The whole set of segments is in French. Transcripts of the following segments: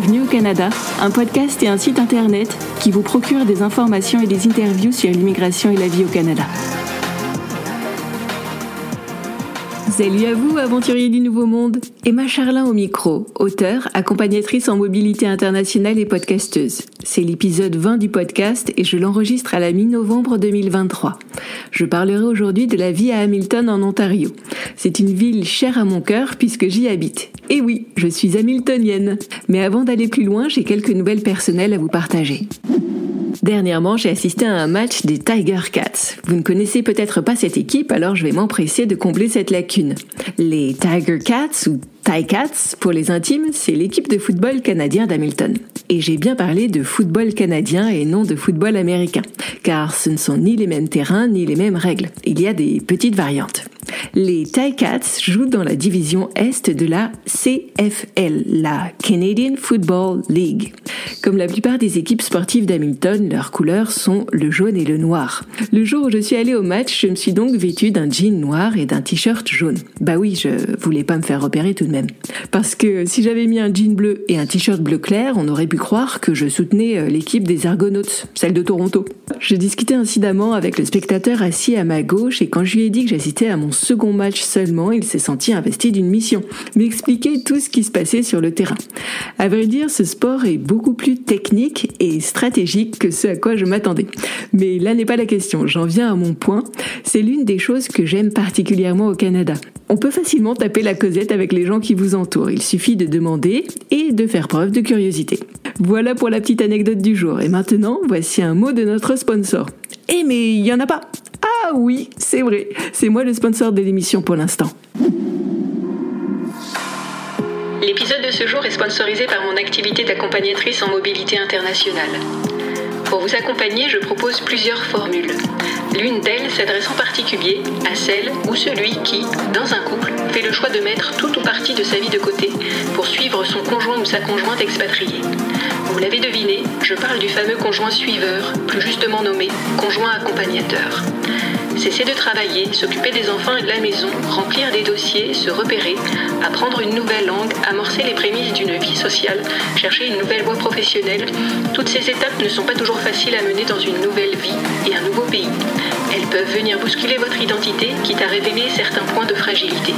Bienvenue au Canada, un podcast et un site internet qui vous procure des informations et des interviews sur l'immigration et la vie au Canada. Salut à vous, aventuriers du Nouveau Monde. Emma Charlin au micro, auteure, accompagnatrice en mobilité internationale et podcasteuse. C'est l'épisode 20 du podcast et je l'enregistre à la mi-novembre 2023. Je parlerai aujourd'hui de la vie à Hamilton en Ontario. C'est une ville chère à mon cœur puisque j'y habite. Et oui, je suis hamiltonienne. Mais avant d'aller plus loin, j'ai quelques nouvelles personnelles à vous partager. Dernièrement, j'ai assisté à un match des Tiger Cats. Vous ne connaissez peut-être pas cette équipe, alors je vais m'empresser de combler cette lacune. Les Tiger Cats ou Cats, pour les intimes, c'est l'équipe de football canadien d'Hamilton. Et j'ai bien parlé de football canadien et non de football américain, car ce ne sont ni les mêmes terrains ni les mêmes règles. Il y a des petites variantes. Les Cats jouent dans la division Est de la CFL, la Canadian Football League. Comme la plupart des équipes sportives d'Hamilton, leurs couleurs sont le jaune et le noir. Le jour où je suis allée au match, je me suis donc vêtue d'un jean noir et d'un t-shirt jaune. Bah oui, je voulais pas me faire repérer tout même. Parce que si j'avais mis un jean bleu et un t-shirt bleu clair, on aurait pu croire que je soutenais euh, l'équipe des Argonautes, celle de Toronto. Je discutais incidemment avec le spectateur assis à ma gauche et quand je lui ai dit que j'assistais à mon second match seulement, il s'est senti investi d'une mission, m'expliquer tout ce qui se passait sur le terrain. À vrai dire, ce sport est beaucoup plus technique et stratégique que ce à quoi je m'attendais. Mais là n'est pas la question, j'en viens à mon point. C'est l'une des choses que j'aime particulièrement au Canada. On peut facilement taper la causette avec les gens qui vous entourent. Il suffit de demander et de faire preuve de curiosité. Voilà pour la petite anecdote du jour. Et maintenant, voici un mot de notre sponsor. Eh mais il y en a pas. Ah oui, c'est vrai. C'est moi le sponsor de l'émission pour l'instant. L'épisode de ce jour est sponsorisé par mon activité d'accompagnatrice en mobilité internationale. Pour vous accompagner, je propose plusieurs formules. L'une d'elles s'adresse en particulier à celle ou celui qui, dans un couple, fait le choix de mettre tout ou partie de sa vie de côté pour suivre son conjoint ou sa conjointe expatriée. Vous l'avez deviné, je parle du fameux conjoint suiveur, plus justement nommé conjoint accompagnateur. Cesser de travailler, s'occuper des enfants et de la maison, remplir des dossiers, se repérer, apprendre une nouvelle langue, amorcer les prémices d'une vie sociale, chercher une nouvelle voie professionnelle, toutes ces étapes ne sont pas toujours faciles à mener dans une nouvelle vie et un nouveau pays. Elles peuvent venir bousculer votre identité, quitte à révéler certains points de fragilité.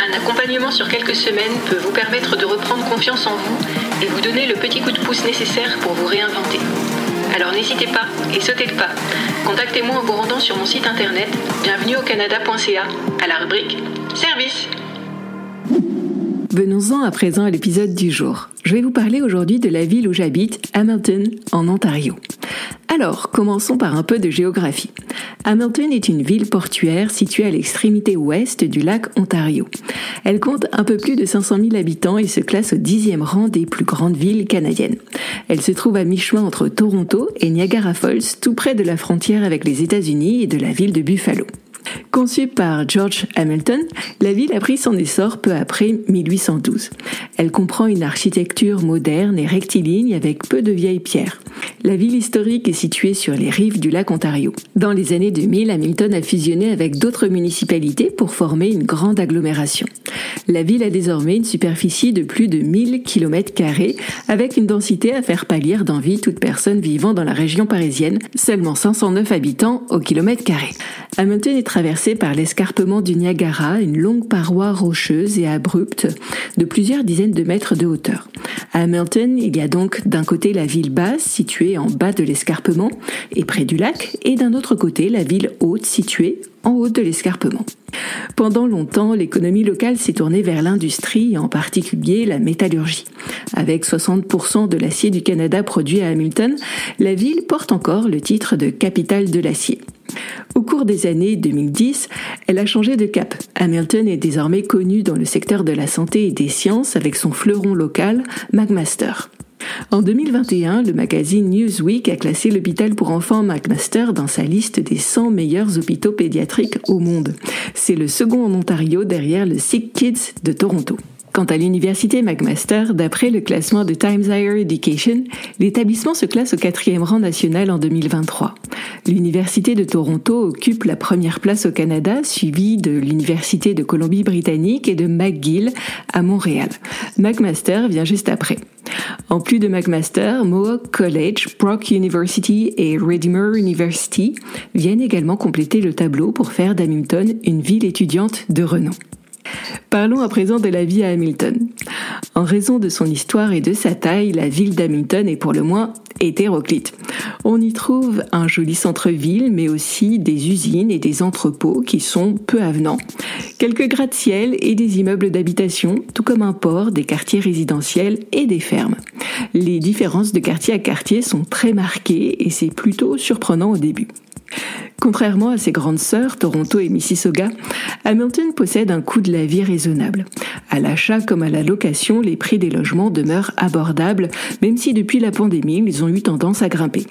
Un accompagnement sur quelques semaines peut vous permettre de reprendre confiance en vous et vous donner le petit coup de pouce nécessaire pour vous réinventer. Alors n'hésitez pas et sautez le pas. Contactez-moi en vous rendant sur mon site internet bienvenue au canada.ca à la rubrique Service. Venons-en à présent à l'épisode du jour. Je vais vous parler aujourd'hui de la ville où j'habite, Hamilton, en Ontario. Alors, commençons par un peu de géographie. Hamilton est une ville portuaire située à l'extrémité ouest du lac Ontario. Elle compte un peu plus de 500 000 habitants et se classe au dixième rang des plus grandes villes canadiennes. Elle se trouve à mi-chemin entre Toronto et Niagara Falls, tout près de la frontière avec les États-Unis et de la ville de Buffalo. Conçue par George Hamilton, la ville a pris son essor peu après 1812. Elle comprend une architecture moderne et rectiligne avec peu de vieilles pierres. La ville historique est située sur les rives du lac Ontario. Dans les années 2000, Hamilton a fusionné avec d'autres municipalités pour former une grande agglomération. La ville a désormais une superficie de plus de 1000 km avec une densité à faire pâlir d'envie toute personne vivant dans la région parisienne, seulement 509 habitants au kilomètre carré. Traversé par l'escarpement du Niagara, une longue paroi rocheuse et abrupte de plusieurs dizaines de mètres de hauteur. À Hamilton, il y a donc d'un côté la ville basse, située en bas de l'escarpement et près du lac, et d'un autre côté la ville haute, située en haut de l'escarpement. Pendant longtemps, l'économie locale s'est tournée vers l'industrie, en particulier la métallurgie. Avec 60% de l'acier du Canada produit à Hamilton, la ville porte encore le titre de capitale de l'acier. Au cours des années 2010, elle a changé de cap. Hamilton est désormais connue dans le secteur de la santé et des sciences avec son fleuron local, McMaster. En 2021, le magazine Newsweek a classé l'hôpital pour enfants McMaster dans sa liste des 100 meilleurs hôpitaux pédiatriques au monde. C'est le second en Ontario derrière le Sick Kids de Toronto. Quant à l'université McMaster, d'après le classement de Times Higher Education, l'établissement se classe au quatrième rang national en 2023. L'université de Toronto occupe la première place au Canada, suivie de l'université de Colombie-Britannique et de McGill à Montréal. McMaster vient juste après. En plus de McMaster, Mohawk College, Brock University et Redeemer University viennent également compléter le tableau pour faire d'Hamilton une ville étudiante de renom. Parlons à présent de la vie à Hamilton. En raison de son histoire et de sa taille, la ville d'Hamilton est pour le moins hétéroclite. On y trouve un joli centre-ville, mais aussi des usines et des entrepôts qui sont peu avenants, quelques gratte-ciel et des immeubles d'habitation, tout comme un port, des quartiers résidentiels et des fermes. Les différences de quartier à quartier sont très marquées et c'est plutôt surprenant au début. Contrairement à ses grandes sœurs, Toronto et Mississauga, Hamilton possède un coût de la vie raisonnable. À l'achat comme à la location, les prix des logements demeurent abordables, même si depuis la pandémie, ils ont eu tendance à grimper.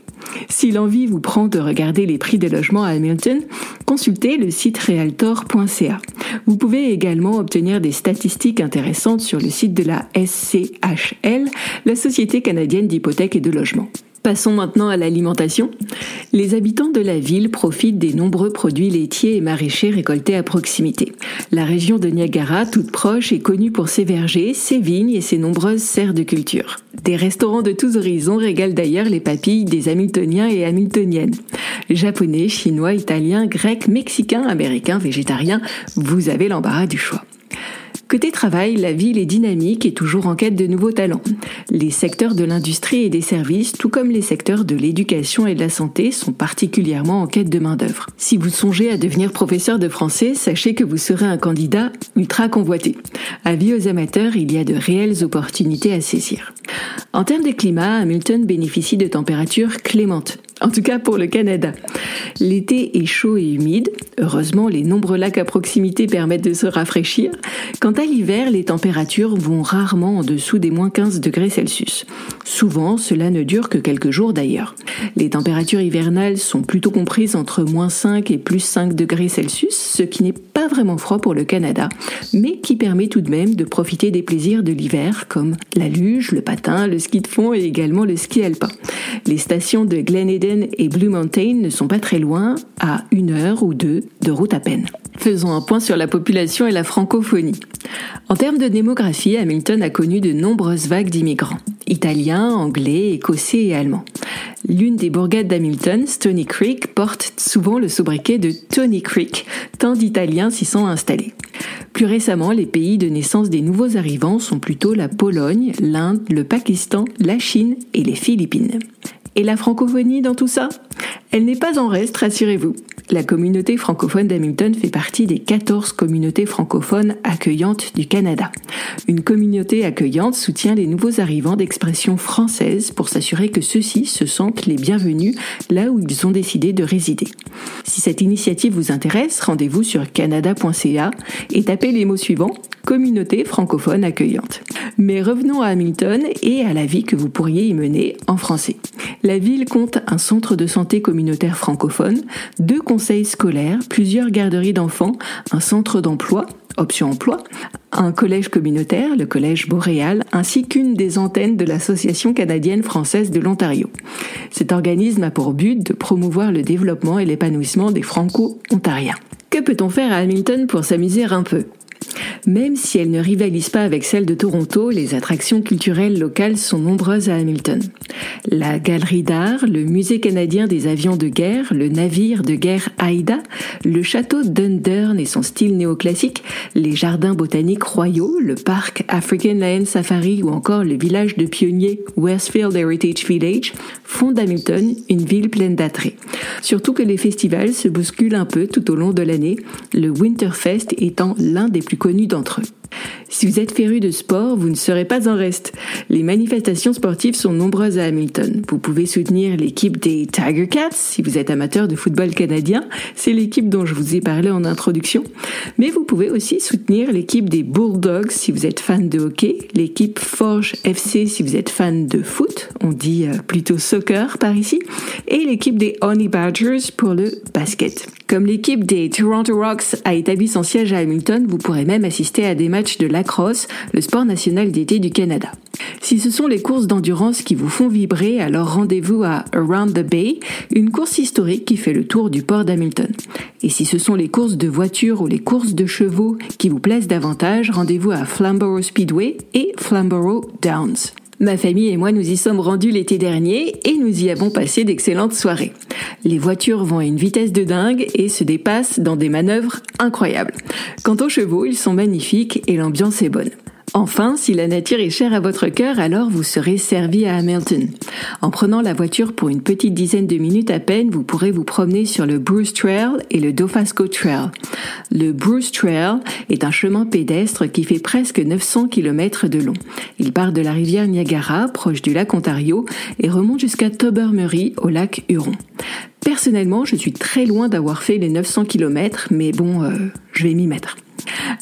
Si l'envie vous prend de regarder les prix des logements à Hamilton, consultez le site realtor.ca. Vous pouvez également obtenir des statistiques intéressantes sur le site de la SCHL, la Société canadienne d'hypothèques et de logement. Passons maintenant à l'alimentation. Les habitants de la ville profitent des nombreux produits laitiers et maraîchers récoltés à proximité. La région de Niagara, toute proche, est connue pour ses vergers, ses vignes et ses nombreuses serres de culture. Des restaurants de tous horizons régalent d'ailleurs les papilles des Hamiltoniens et Hamiltoniennes. Japonais, chinois, italiens, grecs, mexicains, américains, végétariens, vous avez l'embarras du choix. Côté travail, la ville est dynamique et toujours en quête de nouveaux talents. Les secteurs de l'industrie et des services, tout comme les secteurs de l'éducation et de la santé, sont particulièrement en quête de main-d'œuvre. Si vous songez à devenir professeur de français, sachez que vous serez un candidat ultra convoité. Avis aux amateurs, il y a de réelles opportunités à saisir. En termes de climat, Hamilton bénéficie de températures clémentes en tout cas pour le Canada. L'été est chaud et humide. Heureusement, les nombreux lacs à proximité permettent de se rafraîchir. Quant à l'hiver, les températures vont rarement en dessous des moins 15 degrés Celsius. Souvent, cela ne dure que quelques jours d'ailleurs. Les températures hivernales sont plutôt comprises entre moins 5 et plus 5 degrés Celsius, ce qui n'est pas vraiment froid pour le Canada, mais qui permet tout de même de profiter des plaisirs de l'hiver comme la luge, le patin, le ski de fond et également le ski alpin. Les stations de Glen et Blue Mountain ne sont pas très loin, à une heure ou deux de route à peine. Faisons un point sur la population et la francophonie. En termes de démographie, Hamilton a connu de nombreuses vagues d'immigrants, italiens, anglais, écossais et allemands. L'une des bourgades d'Hamilton, Stony Creek, porte souvent le sobriquet de Tony Creek, tant d'Italiens s'y sont installés. Plus récemment, les pays de naissance des nouveaux arrivants sont plutôt la Pologne, l'Inde, le Pakistan, la Chine et les Philippines. Et la francophonie dans tout ça? Elle n'est pas en reste, rassurez-vous. La communauté francophone d'Hamilton fait partie des 14 communautés francophones accueillantes du Canada. Une communauté accueillante soutient les nouveaux arrivants d'expression française pour s'assurer que ceux-ci se sentent les bienvenus là où ils ont décidé de résider. Si cette initiative vous intéresse, rendez-vous sur canada.ca et tapez les mots suivants communauté francophone accueillante. Mais revenons à Hamilton et à la vie que vous pourriez y mener en français. La ville compte un centre de santé communautaire francophone, deux conseils scolaires, plusieurs garderies d'enfants, un centre d'emploi, option emploi, un collège communautaire, le collège Boréal, ainsi qu'une des antennes de l'Association canadienne française de l'Ontario. Cet organisme a pour but de promouvoir le développement et l'épanouissement des franco-ontariens. Que peut-on faire à Hamilton pour s'amuser un peu? Même si elles ne rivalisent pas avec celles de Toronto, les attractions culturelles locales sont nombreuses à Hamilton. La galerie d'art, le musée canadien des avions de guerre, le navire de guerre Aida, le château Dundurn et son style néoclassique, les jardins botaniques royaux, le parc African Lion Safari ou encore le village de pionniers Westfield Heritage Village font d'Hamilton une ville pleine d'attrait. Surtout que les festivals se bousculent un peu tout au long de l'année, le Winterfest étant l'un des plus connus d'entre eux. Si vous êtes féru de sport, vous ne serez pas en reste. Les manifestations sportives sont nombreuses à Hamilton. Vous pouvez soutenir l'équipe des Tiger Cats si vous êtes amateur de football canadien. C'est l'équipe dont je vous ai parlé en introduction. Mais vous pouvez aussi soutenir l'équipe des Bulldogs si vous êtes fan de hockey, l'équipe Forge FC si vous êtes fan de foot, on dit euh, plutôt soccer par ici, et l'équipe des Honey Badgers pour le basket. Comme l'équipe des Toronto Rocks a établi son siège à Hamilton, vous pourrez même assister à des matchs de lacrosse, le sport national d'été du Canada. Si ce sont les courses d'endurance qui vous font vibrer, alors rendez-vous à Around the Bay, une course historique qui fait le tour du port d'Hamilton. Et si ce sont les courses de voitures ou les courses de chevaux qui vous plaisent davantage, rendez-vous à Flamborough Speedway et Flamborough Downs. Ma famille et moi nous y sommes rendus l'été dernier et nous y avons passé d'excellentes soirées. Les voitures vont à une vitesse de dingue et se dépassent dans des manœuvres incroyables. Quant aux chevaux, ils sont magnifiques et l'ambiance est bonne. Enfin, si la nature est chère à votre cœur, alors vous serez servi à Hamilton. En prenant la voiture pour une petite dizaine de minutes à peine, vous pourrez vous promener sur le Bruce Trail et le Dofasco Trail. Le Bruce Trail est un chemin pédestre qui fait presque 900 km de long. Il part de la rivière Niagara, proche du lac Ontario, et remonte jusqu'à Tobermory, au lac Huron. Personnellement, je suis très loin d'avoir fait les 900 km, mais bon, euh, je vais m'y mettre.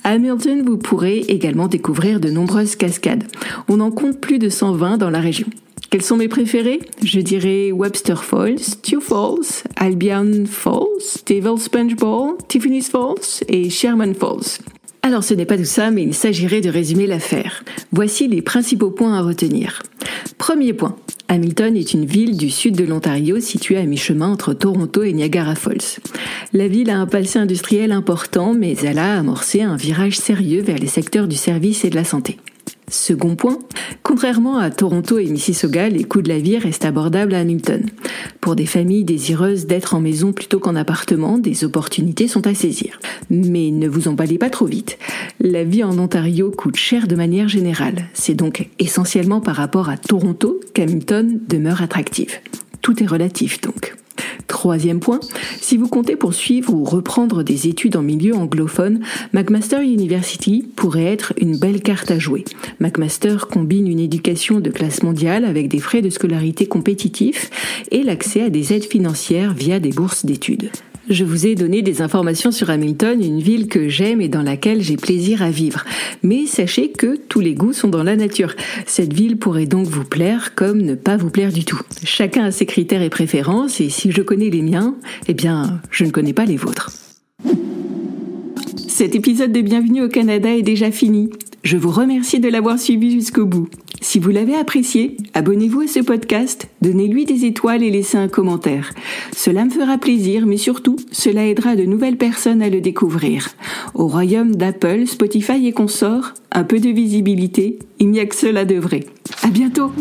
À Hamilton, vous pourrez également découvrir de nombreuses cascades. On en compte plus de 120 dans la région. Quels sont mes préférés Je dirais Webster Falls, Tew Falls, Albion Falls, Devil Sponge Ball, Tiffany's Falls et Sherman Falls. Alors ce n'est pas tout ça, mais il s'agirait de résumer l'affaire. Voici les principaux points à retenir. Premier point, Hamilton est une ville du sud de l'Ontario située à mi-chemin entre Toronto et Niagara Falls. La ville a un passé industriel important, mais elle a amorcé un virage sérieux vers les secteurs du service et de la santé. Second point, contrairement à Toronto et Mississauga, les coûts de la vie restent abordables à Hamilton. Pour des familles désireuses d'être en maison plutôt qu'en appartement, des opportunités sont à saisir. Mais ne vous emballez pas trop vite. La vie en Ontario coûte cher de manière générale. C'est donc essentiellement par rapport à Toronto qu'Hamilton demeure attractive. Tout est relatif donc. Troisième point, si vous comptez poursuivre ou reprendre des études en milieu anglophone, McMaster University pourrait être une belle carte à jouer. McMaster combine une éducation de classe mondiale avec des frais de scolarité compétitifs et l'accès à des aides financières via des bourses d'études. Je vous ai donné des informations sur Hamilton, une ville que j'aime et dans laquelle j'ai plaisir à vivre. Mais sachez que tous les goûts sont dans la nature. Cette ville pourrait donc vous plaire comme ne pas vous plaire du tout. Chacun a ses critères et préférences et si je connais les miens, eh bien, je ne connais pas les vôtres. Cet épisode de Bienvenue au Canada est déjà fini. Je vous remercie de l'avoir suivi jusqu'au bout. Si vous l'avez apprécié, abonnez-vous à ce podcast, donnez-lui des étoiles et laissez un commentaire. Cela me fera plaisir, mais surtout, cela aidera de nouvelles personnes à le découvrir. Au royaume d'Apple, Spotify et consorts, un peu de visibilité, il n'y a que cela de vrai. À bientôt!